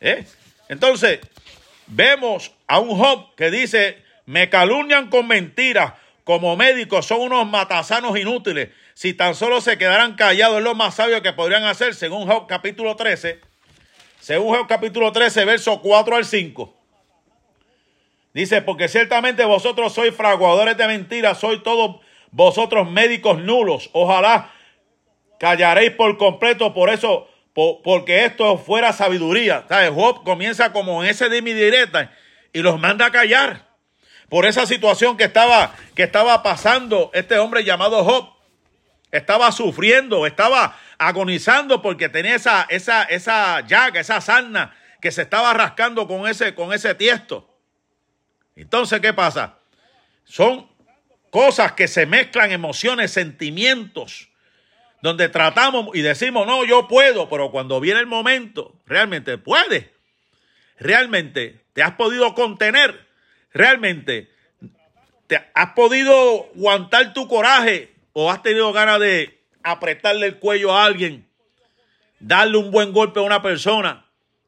¿Eh? Entonces, vemos a un Job que dice, me calumnian con mentiras. Como médicos son unos matasanos inútiles si tan solo se quedaran callados, es lo más sabio que podrían hacer, según Job capítulo 13. Según Job capítulo 13, verso 4 al 5. Dice, porque ciertamente vosotros sois fraguadores de mentiras, sois todos vosotros médicos nulos. Ojalá callaréis por completo, por eso, porque esto fuera sabiduría. ¿Sabes? Job comienza como en ese dimi directa y los manda a callar por esa situación que estaba, que estaba pasando este hombre llamado Job estaba sufriendo, estaba agonizando porque tenía esa, esa, esa llaga, esa sarna que se estaba rascando con ese, con ese tiesto. Entonces, ¿qué pasa? Son cosas que se mezclan, emociones, sentimientos, donde tratamos y decimos, no, yo puedo, pero cuando viene el momento, realmente puedes. Realmente te has podido contener. Realmente te has podido aguantar tu coraje o has tenido ganas de apretarle el cuello a alguien, darle un buen golpe a una persona,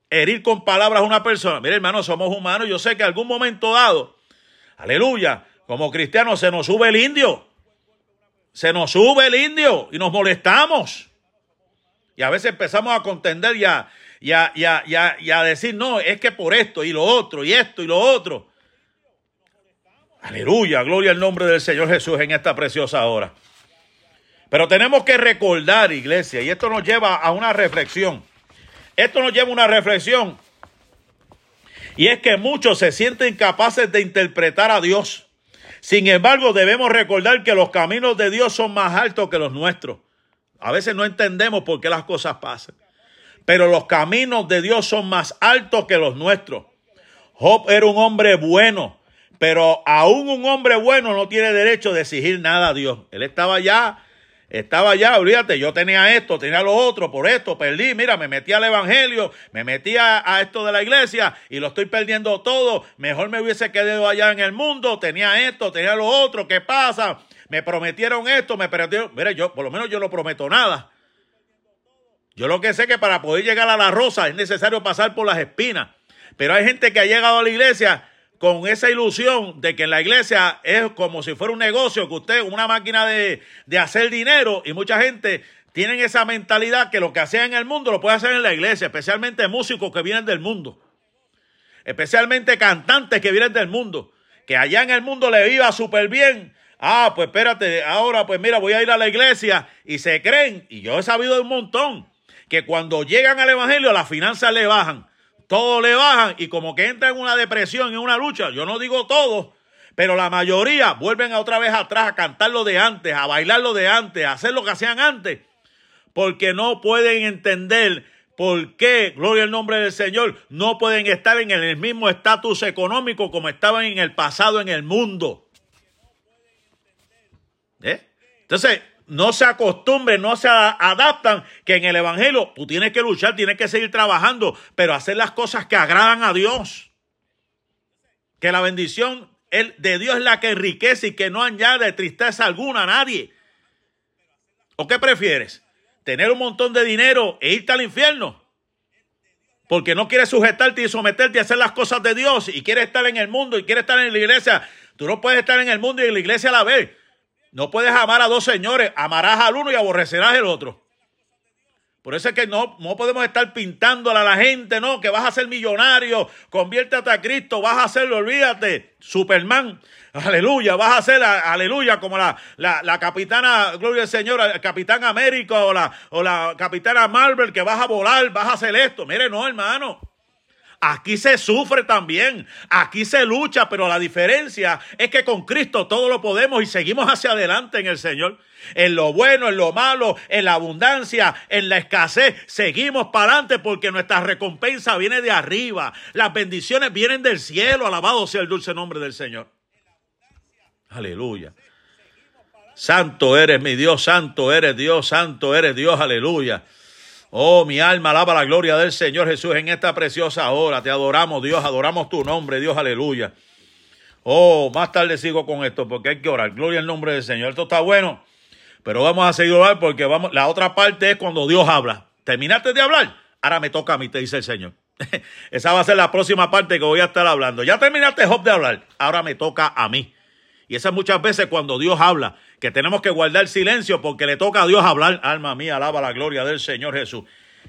herir con palabras a una persona. Mire, hermano, somos humanos. Yo sé que algún momento dado, aleluya, como cristianos se nos sube el indio. Se nos sube el indio y nos molestamos. Y a veces empezamos a contender y a, y a decir, no, es que por esto y lo otro, y esto y lo otro. Aleluya, gloria al nombre del Señor Jesús en esta preciosa hora. Pero tenemos que recordar, iglesia, y esto nos lleva a una reflexión. Esto nos lleva a una reflexión. Y es que muchos se sienten capaces de interpretar a Dios. Sin embargo, debemos recordar que los caminos de Dios son más altos que los nuestros. A veces no entendemos por qué las cosas pasan. Pero los caminos de Dios son más altos que los nuestros. Job era un hombre bueno, pero aún un hombre bueno no tiene derecho de exigir nada a Dios. Él estaba ya, estaba ya, olvídate, yo tenía esto, tenía lo otro, por esto perdí, mira, me metí al evangelio, me metí a, esto de la iglesia y lo estoy perdiendo todo. Mejor me hubiese quedado allá en el mundo, tenía esto, tenía lo otro, ¿qué pasa? Me prometieron esto, me prometieron, mire, yo, por lo menos yo no prometo nada. Yo lo que sé que para poder llegar a la rosa es necesario pasar por las espinas. Pero hay gente que ha llegado a la iglesia con esa ilusión de que en la iglesia es como si fuera un negocio, que usted, una máquina de, hacer dinero, y mucha gente tiene esa mentalidad que lo que hacía en el mundo lo puede hacer en la iglesia, especialmente músicos que vienen del mundo, especialmente cantantes que vienen del mundo, que allá en el mundo le iba súper bien. Ah, pues espérate, ahora pues mira, voy a ir a la iglesia y se creen, y yo he sabido de un montón, que cuando llegan al evangelio las finanzas le bajan todos le bajan y como que entran en una depresión, en una lucha, yo no digo todo, pero la mayoría vuelven a otra vez atrás a cantar lo de antes, a bailar lo de antes, a hacer lo que hacían antes, porque no pueden entender por qué, gloria al nombre del Señor, no pueden estar en el mismo estatus económico como estaban en el pasado en el mundo. ¿Eh? Entonces, no se acostumbren, no se adaptan, que en el Evangelio tú tienes que luchar, tienes que seguir trabajando, pero hacer las cosas que agradan a Dios. Que la bendición de Dios es la que enriquece y que no añade tristeza alguna a nadie. ¿O qué prefieres? ¿Tener un montón de dinero e irte al infierno? Porque no quieres sujetarte y someterte a hacer las cosas de Dios y quieres estar en el mundo y quieres estar en la iglesia. Tú no puedes estar en el mundo y en la iglesia a la vez. No puedes amar a dos señores, amarás al uno y aborrecerás al otro. Por eso es que no, no podemos estar pintándole a la gente, no, que vas a ser millonario, conviértete a Cristo, vas a hacerlo, olvídate, Superman, aleluya, vas a ser, aleluya, como la, la, capitana, gloria al Señor, el capitán América o la, o la capitana Marvel, que vas a volar, vas a hacer esto. Mire, no, hermano. Aquí se sufre también, aquí se lucha, pero la diferencia es que con Cristo todo lo podemos y seguimos hacia adelante en el Señor. En lo bueno, en lo malo, en la abundancia, en la escasez, seguimos para adelante porque nuestra recompensa viene de arriba. Las bendiciones vienen del cielo. Alabado sea el dulce nombre del Señor. Aleluya. Santo eres mi Dios, santo eres Dios, santo eres Dios, aleluya. Oh, mi alma alaba la gloria del Señor Jesús en esta preciosa hora. Te adoramos, Dios, adoramos tu nombre, Dios, aleluya. Oh, más tarde sigo con esto porque hay que orar. Gloria al nombre del Señor. Esto está bueno, pero vamos a seguir orar porque vamos. La otra parte es cuando Dios habla. Terminaste de hablar, ahora me toca a mí, te dice el Señor. Esa va a ser la próxima parte que voy a estar hablando. Ya terminaste, Job, de hablar, ahora me toca a mí. Y esa muchas veces cuando Dios habla que tenemos que guardar silencio porque le toca a Dios hablar. Alma mía, alaba la gloria del Señor Jesús.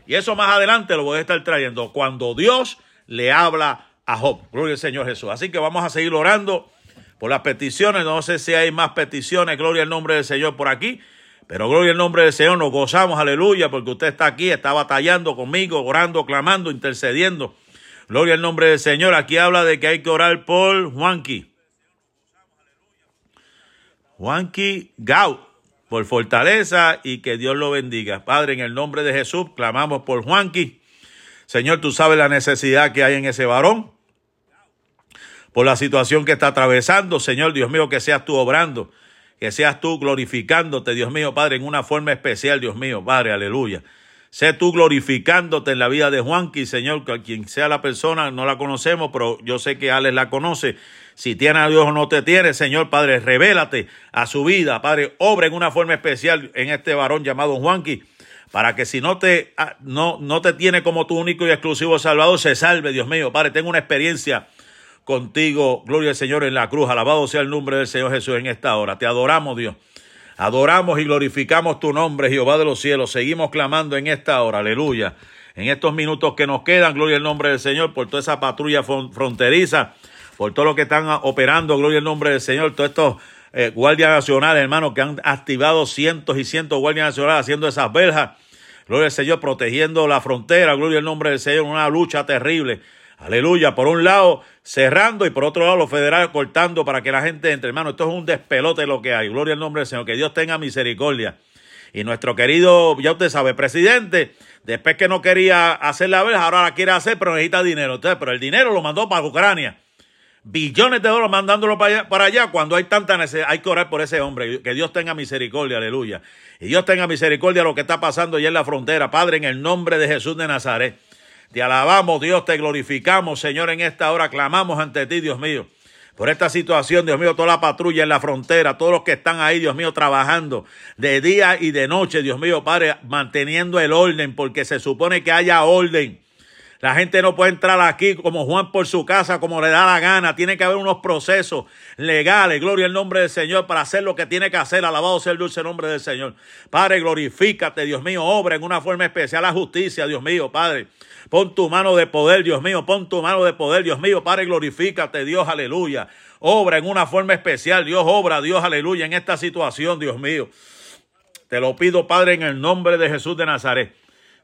Y eso más adelante lo voy a estar trayendo cuando Dios le habla a Job. Gloria al Señor Jesús. Así que vamos a seguir orando por las peticiones. No sé si hay más peticiones. Gloria al nombre del Señor por aquí. Pero gloria al nombre del Señor, nos gozamos, aleluya, porque usted está aquí, está batallando conmigo, orando, clamando, intercediendo. Gloria al nombre del Señor. Aquí habla de que hay que orar por Juanqui. Juanqui Gau, por fortaleza y que Dios lo bendiga. Padre, en el nombre de Jesús, clamamos por Juanqui. Señor, tú sabes la necesidad que hay en ese varón, por la situación que está atravesando. Señor, Dios mío, que seas tú obrando, que seas tú glorificándote, Dios mío, Padre, en una forma especial, Dios mío, Padre, aleluya. Sé tú glorificándote en la vida de Juanqui, Señor, quien sea la persona, no la conocemos, pero yo sé que Alex la conoce. Si tiene a Dios o no te tiene, Señor Padre, revélate a su vida, Padre, obra en una forma especial en este varón llamado Juanqui, para que si no te, ah, no, no te tiene como tu único y exclusivo Salvador, se salve, Dios mío, Padre, tengo una experiencia contigo, gloria al Señor en la cruz, alabado sea el nombre del Señor Jesús en esta hora. Te adoramos, Dios. Adoramos y glorificamos tu nombre, Jehová de los cielos. Seguimos clamando en esta hora, aleluya. En estos minutos que nos quedan, gloria al nombre del Señor, por toda esa patrulla fronteriza por todo lo que están operando, gloria al nombre del Señor, todos estos eh, guardias nacionales, hermanos, que han activado cientos y cientos de guardias nacionales haciendo esas verjas, gloria al Señor, protegiendo la frontera, gloria al nombre del Señor, una lucha terrible. Aleluya, por un lado cerrando y por otro lado los federales cortando para que la gente entre. Hermano, esto es un despelote lo que hay. Gloria al nombre del Señor. Que Dios tenga misericordia. Y nuestro querido, ya usted sabe, presidente, después que no quería hacer la vez, ahora la quiere hacer, pero necesita dinero. Entonces, pero el dinero lo mandó para Ucrania. Billones de dólares mandándolo para allá, para allá cuando hay tanta necesidad. Hay que orar por ese hombre. Que Dios tenga misericordia, aleluya. Y Dios tenga misericordia de lo que está pasando allá en la frontera. Padre, en el nombre de Jesús de Nazaret. Te alabamos, Dios, te glorificamos, Señor, en esta hora. Clamamos ante ti, Dios mío por esta situación, Dios mío, toda la patrulla en la frontera, todos los que están ahí, Dios mío, trabajando de día y de noche, Dios mío, Padre, manteniendo el orden, porque se supone que haya orden. La gente no puede entrar aquí como Juan por su casa, como le da la gana. Tiene que haber unos procesos legales. Gloria al nombre del Señor para hacer lo que tiene que hacer. Alabado sea el dulce nombre del Señor. Padre, glorifícate, Dios mío. Obra en una forma especial la justicia, Dios mío, Padre. Pon tu mano de poder, Dios mío. Pon tu mano de poder, Dios mío. Padre, glorifícate, Dios, aleluya. Obra en una forma especial. Dios obra, Dios, aleluya, en esta situación, Dios mío. Te lo pido, Padre, en el nombre de Jesús de Nazaret.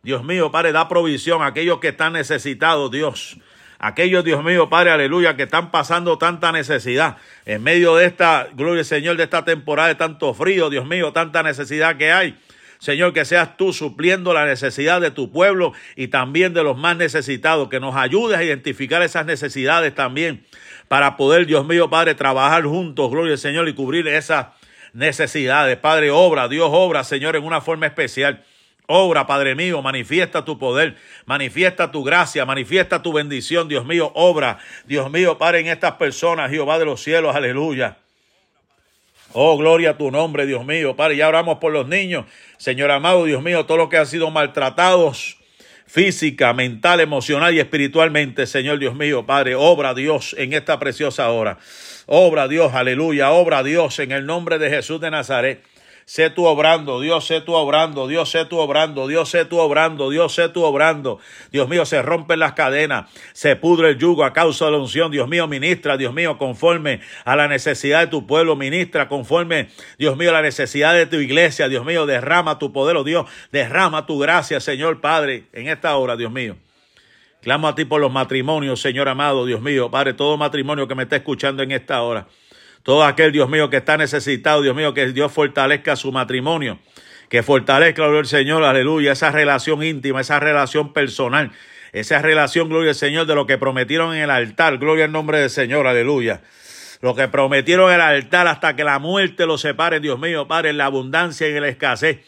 Dios mío, Padre, da provisión a aquellos que están necesitados, Dios. Aquellos, Dios mío, Padre, aleluya, que están pasando tanta necesidad en medio de esta, gloria Señor, de esta temporada de tanto frío, Dios mío, tanta necesidad que hay. Señor, que seas tú supliendo la necesidad de tu pueblo y también de los más necesitados, que nos ayudes a identificar esas necesidades también para poder, Dios mío, Padre, trabajar juntos, gloria al Señor, y cubrir esas necesidades. Padre, obra, Dios obra, Señor, en una forma especial. Obra, Padre mío, manifiesta tu poder, manifiesta tu gracia, manifiesta tu bendición, Dios mío, obra, Dios mío, Padre, en estas personas, Jehová de los cielos, aleluya. Oh, gloria a tu nombre, Dios mío, Padre, ya oramos por los niños, Señor amado, Dios mío, todos los que han sido maltratados física, mental, emocional y espiritualmente, Señor Dios mío, Padre, obra Dios en esta preciosa hora. Obra Dios, aleluya, obra Dios en el nombre de Jesús de Nazaret. Sé tú obrando, Dios, sé tú obrando, Dios, sé tú obrando, Dios, sé tú obrando, Dios, sé tú obrando. Dios mío, se rompen las cadenas, se pudre el yugo a causa de la unción. Dios mío, ministra, Dios mío, conforme a la necesidad de tu pueblo, ministra, conforme, Dios mío, a la necesidad de tu iglesia. Dios mío, derrama tu poder, oh Dios, derrama tu gracia, Señor Padre, en esta hora, Dios mío. Clamo a ti por los matrimonios, Señor amado, Dios mío, Padre, todo matrimonio que me está escuchando en esta hora. Todo aquel, Dios mío, que está necesitado, Dios mío, que Dios fortalezca su matrimonio, que fortalezca, gloria al Señor, aleluya, esa relación íntima, esa relación personal, esa relación, gloria al Señor, de lo que prometieron en el altar, gloria al nombre del Señor, aleluya. Lo que prometieron en el altar hasta que la muerte los separe, Dios mío, Padre, en la abundancia y en la escasez,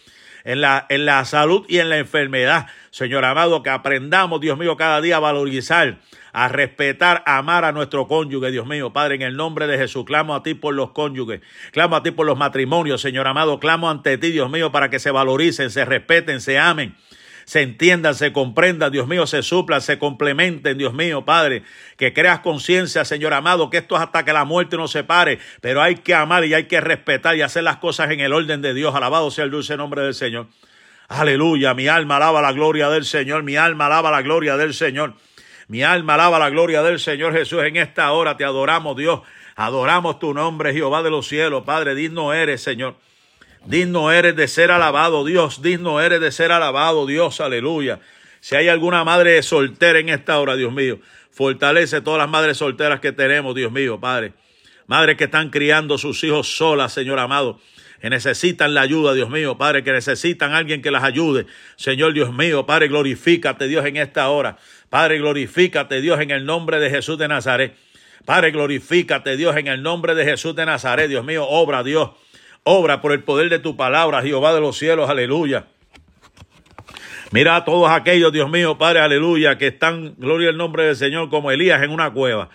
en la, en la salud y en la enfermedad. Señor amado, que aprendamos, Dios mío, cada día a valorizar a respetar, amar a nuestro cónyuge, Dios mío, Padre, en el nombre de Jesús, clamo a ti por los cónyuges, clamo a ti por los matrimonios, Señor amado, clamo ante ti, Dios mío, para que se valoricen, se respeten, se amen se entiendan, se comprendan, Dios mío, se suplan, se complementen, Dios mío, Padre, que creas conciencia, Señor amado, que esto es hasta que la muerte nos separe, pero hay que amar y hay que respetar y hacer las cosas en el orden de Dios, alabado sea el dulce nombre del Señor. Aleluya, mi alma alaba la gloria del Señor, mi alma alaba la gloria del Señor. Mi alma alaba la gloria del Señor Jesús. En esta hora te adoramos, Dios. Adoramos tu nombre, Jehová de los cielos. Padre, digno eres, Señor. Digno eres de ser alabado, Dios. Digno eres de ser alabado, Dios. Aleluya. Si hay alguna madre soltera en esta hora, Dios mío, fortalece todas las madres solteras que tenemos, Dios mío, Padre. Madres que están criando sus hijos solas, Señor amado que necesitan la ayuda, Dios mío, Padre, que necesitan alguien que las ayude. Señor Dios mío, Padre, glorifícate, Dios, en esta hora. Padre, glorifícate, Dios, en el nombre de Jesús de Nazaret. Padre, glorifícate, Dios, en el nombre de Jesús de Nazaret. Dios mío, obra, Dios. Obra por el poder de tu palabra, Jehová de los cielos, aleluya. Mira a todos aquellos, Dios mío, Padre, aleluya, que están, gloria al nombre del Señor, como Elías en una cueva,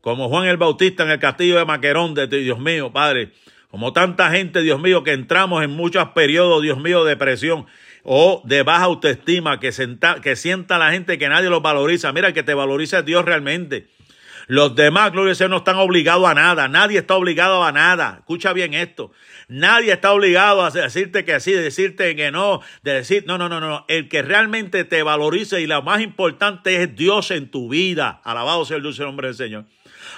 como Juan el Bautista en el castillo de Maquerón, de Dios mío, Padre. Como tanta gente, Dios mío, que entramos en muchos periodos, Dios mío, de depresión o de baja autoestima, que, que sienta la gente que nadie los valoriza. Mira, que te valoriza Dios realmente. Los demás, gloria a no están obligados a nada. Nadie está obligado a nada. Escucha bien esto. Nadie está obligado a decirte que sí, decirte que no, de decir, no, no, no, no. El que realmente te valoriza y lo más importante es Dios en tu vida. Alabado sea el dulce nombre del Señor.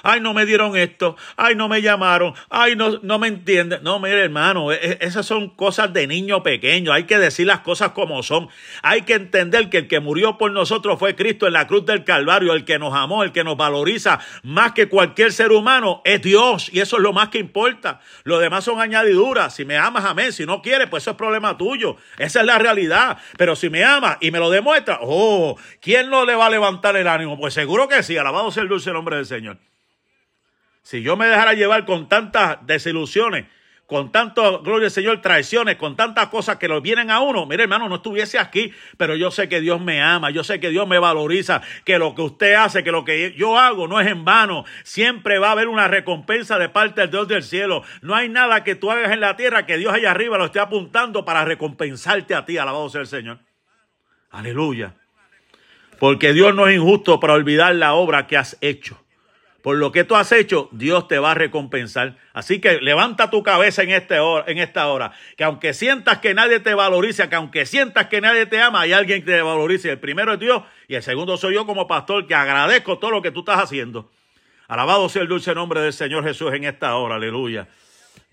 Ay, no me dieron esto, ay, no me llamaron, ay, no, no me entienden. No, mire, hermano, e, e, esas son cosas de niño pequeño. Hay que decir las cosas como son. Hay que entender que el que murió por nosotros fue Cristo en la cruz del Calvario, el que nos amó, el que nos valoriza más que cualquier ser humano, es Dios. Y eso es lo más que importa. Lo demás son añadiduras. Si me amas, amén. Si no quieres, pues eso es problema tuyo. Esa es la realidad. Pero si me amas y me lo demuestra, oh, ¿quién no le va a levantar el ánimo? Pues seguro que sí. Alabado sea el dulce nombre del Señor. Si yo me dejara llevar con tantas desilusiones, con tanto, gloria al Señor, traiciones, con tantas cosas que lo vienen a uno. Mire, hermano, no estuviese aquí, pero yo sé que Dios me ama, yo sé que Dios me valoriza, que lo que usted hace, que lo que yo hago no es en vano. Siempre va a haber una recompensa de parte del Dios del cielo. No hay nada que tú hagas en la tierra que Dios allá arriba lo esté apuntando para recompensarte a ti. Alabado sea el Señor. Aleluya. Porque Dios no es injusto para olvidar la obra que has hecho por lo que tú has hecho, Dios te va a recompensar. Así que levanta tu cabeza en, este hora, en esta hora. Que aunque sientas que nadie te valoriza, que aunque sientas que nadie te ama, hay alguien que te valorice. El primero es Dios y el segundo soy yo como pastor, que agradezco todo lo que tú estás haciendo. Alabado sea el dulce nombre del Señor Jesús en esta hora. Aleluya.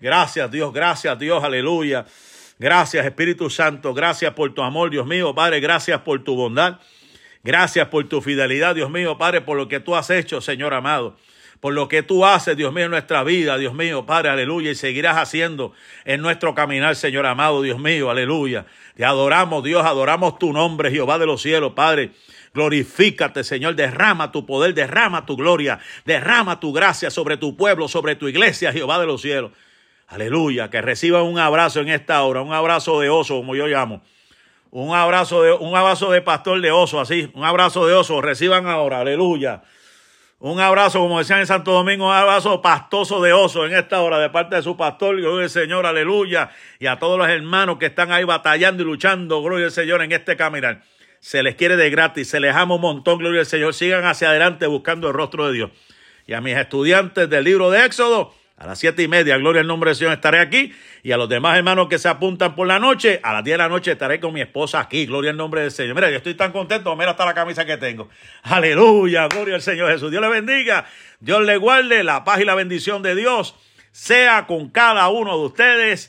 Gracias Dios, gracias Dios, aleluya. Gracias Espíritu Santo, gracias por tu amor, Dios mío. Padre, gracias por tu bondad. Gracias por tu fidelidad, Dios mío, Padre, por lo que tú has hecho, Señor amado. Por lo que tú haces, Dios mío, en nuestra vida, Dios mío, Padre, aleluya. Y seguirás haciendo en nuestro caminar, Señor amado, Dios mío, aleluya. Te adoramos, Dios, adoramos tu nombre, Jehová de los cielos, Padre. Glorifícate, Señor. Derrama tu poder, derrama tu gloria, derrama tu gracia sobre tu pueblo, sobre tu iglesia, Jehová de los cielos. Aleluya. Que reciban un abrazo en esta hora, un abrazo de oso, como yo llamo. Un abrazo de, un abrazo de pastor de oso, así. Un abrazo de oso. Reciban ahora. Aleluya. Un abrazo, como decían en Santo Domingo, un abrazo pastoso de oso en esta hora de parte de su pastor, gloria al Señor, aleluya. Y a todos los hermanos que están ahí batallando y luchando, gloria al Señor, en este caminar. Se les quiere de gratis, se les ama un montón, gloria al Señor. Sigan hacia adelante buscando el rostro de Dios. Y a mis estudiantes del libro de Éxodo, a las siete y media, gloria al nombre del Señor, estaré aquí. Y a los demás hermanos que se apuntan por la noche, a las diez de la noche estaré con mi esposa aquí. Gloria al nombre del Señor. Mira, yo estoy tan contento. Mira hasta la camisa que tengo. Aleluya, gloria al Señor Jesús. Dios le bendiga. Dios le guarde la paz y la bendición de Dios. Sea con cada uno de ustedes